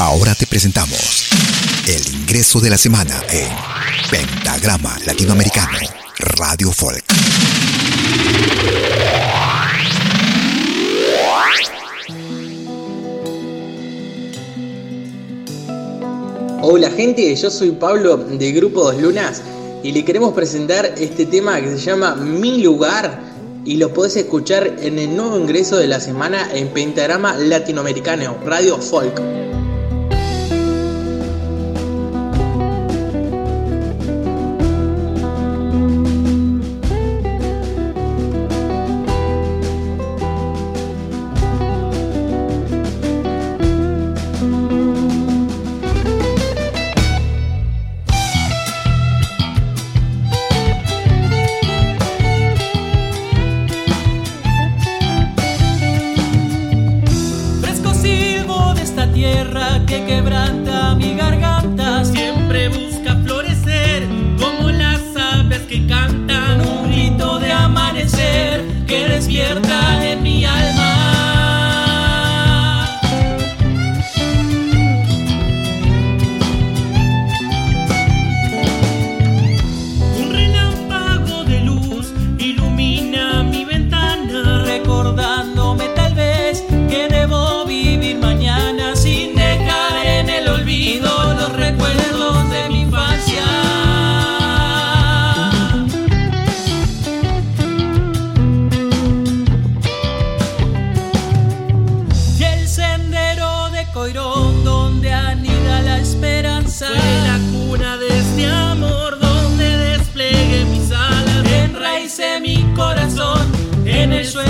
Ahora te presentamos el ingreso de la semana en Pentagrama Latinoamericano Radio Folk. Hola gente, yo soy Pablo de Grupo Dos Lunas y le queremos presentar este tema que se llama Mi Lugar y lo podés escuchar en el nuevo ingreso de la semana en Pentagrama Latinoamericano Radio Folk. Coirón donde anida la esperanza. Fue la cuna de este amor donde desplegué mis alas. Enraicé mi corazón en el suelo.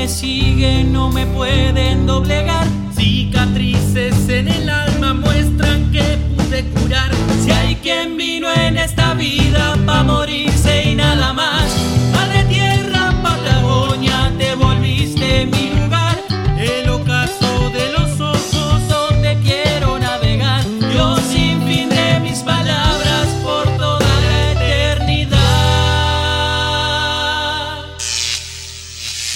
me siguen no me pueden doblegar. Cicatrices en el alma muestran que pude curar. Si hay quien vino en esta vida pa' morir.